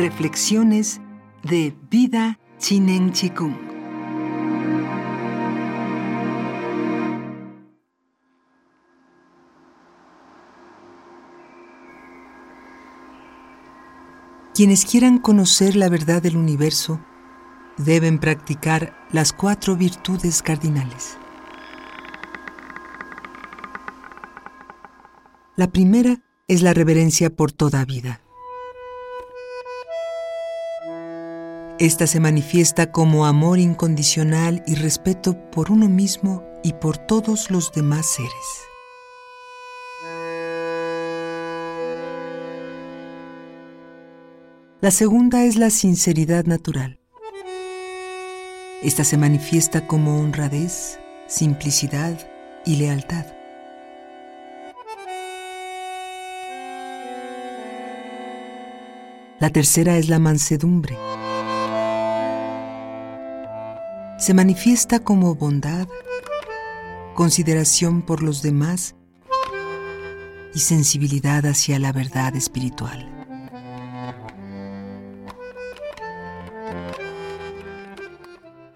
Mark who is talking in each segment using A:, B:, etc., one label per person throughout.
A: Reflexiones de Vida Chinen Chikung. Quienes quieran conocer la verdad del universo deben practicar las cuatro virtudes cardinales. La primera es la reverencia por toda vida. Esta se manifiesta como amor incondicional y respeto por uno mismo y por todos los demás seres. La segunda es la sinceridad natural. Esta se manifiesta como honradez, simplicidad y lealtad. La tercera es la mansedumbre se manifiesta como bondad, consideración por los demás y sensibilidad hacia la verdad espiritual.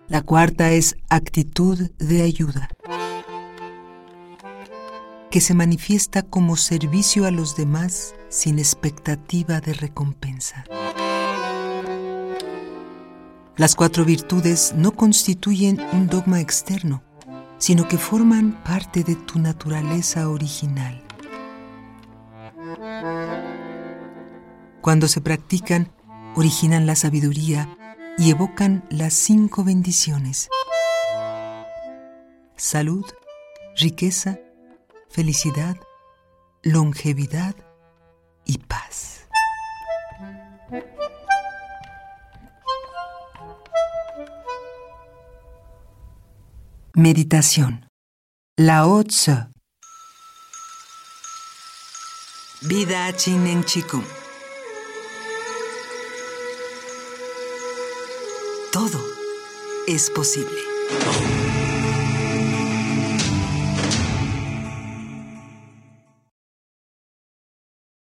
A: La cuarta es actitud de ayuda, que se manifiesta como servicio a los demás sin expectativa de recompensa. Las cuatro virtudes no constituyen un dogma externo, sino que forman parte de tu naturaleza original. Cuando se practican, originan la sabiduría y evocan las cinco bendiciones. Salud, riqueza, felicidad, longevidad y paz. Meditación. Lao Tzu. Vida Chinen Chikung. Todo es posible.